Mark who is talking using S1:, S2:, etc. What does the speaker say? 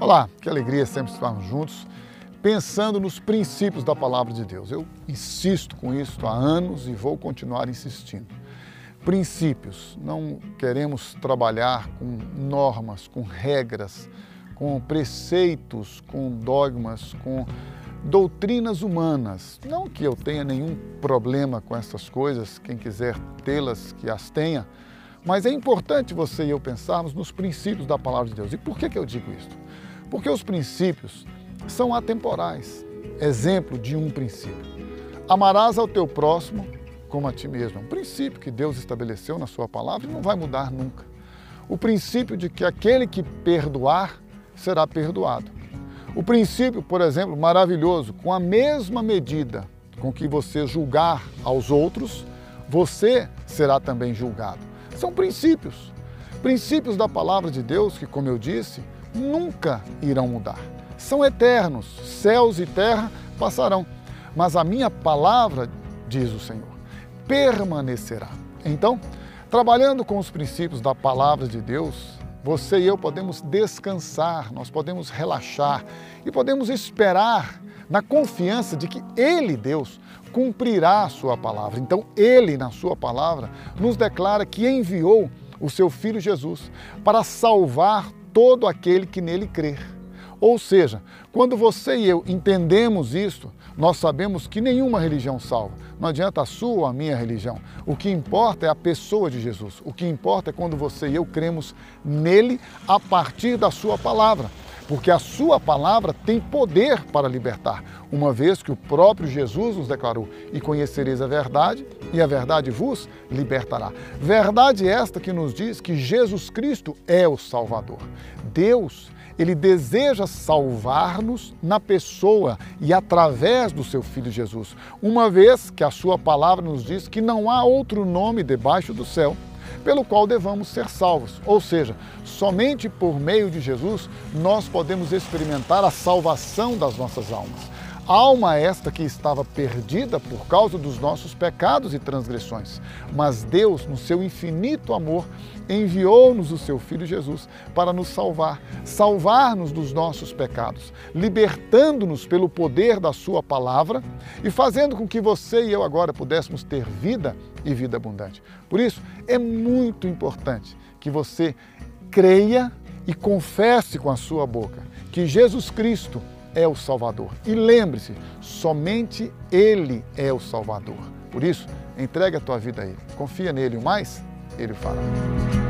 S1: Olá, que alegria sempre estarmos juntos, pensando nos princípios da palavra de Deus. Eu insisto com isso há anos e vou continuar insistindo. Princípios, não queremos trabalhar com normas, com regras, com preceitos, com dogmas, com doutrinas humanas. Não que eu tenha nenhum problema com essas coisas, quem quiser tê-las, que as tenha, mas é importante você e eu pensarmos nos princípios da palavra de Deus. E por que, que eu digo isso? Porque os princípios são atemporais. Exemplo de um princípio. Amarás ao teu próximo como a ti mesmo. É um princípio que Deus estabeleceu na sua palavra e não vai mudar nunca. O princípio de que aquele que perdoar será perdoado. O princípio, por exemplo, maravilhoso, com a mesma medida com que você julgar aos outros, você será também julgado. São princípios. Princípios da palavra de Deus que, como eu disse, nunca irão mudar. São eternos, céus e terra passarão, mas a minha palavra, diz o Senhor, permanecerá. Então, trabalhando com os princípios da palavra de Deus, você e eu podemos descansar, nós podemos relaxar e podemos esperar na confiança de que Ele, Deus, cumprirá a sua palavra. Então, Ele, na sua palavra, nos declara que enviou o seu Filho Jesus para salvar todo aquele que nele crer. Ou seja, quando você e eu entendemos isso, nós sabemos que nenhuma religião salva. Não adianta a sua ou a minha religião. O que importa é a pessoa de Jesus. O que importa é quando você e eu cremos nele a partir da sua palavra. Porque a sua palavra tem poder para libertar, uma vez que o próprio Jesus nos declarou: E conhecereis a verdade, e a verdade vos libertará. Verdade esta que nos diz que Jesus Cristo é o Salvador. Deus ele deseja salvar-nos na pessoa e através do seu Filho Jesus, uma vez que a sua palavra nos diz que não há outro nome debaixo do céu pelo qual devamos ser salvos. Ou seja, somente por meio de Jesus nós podemos experimentar a salvação das nossas almas. Alma esta que estava perdida por causa dos nossos pecados e transgressões. Mas Deus, no seu infinito amor, enviou-nos o seu Filho Jesus para nos salvar, salvar-nos dos nossos pecados, libertando-nos pelo poder da Sua palavra e fazendo com que você e eu agora pudéssemos ter vida e vida abundante. Por isso, é muito importante que você creia e confesse com a sua boca que Jesus Cristo é o Salvador. E lembre-se, somente Ele é o Salvador. Por isso, entregue a tua vida a Ele. Confia nele, o mais Ele fará.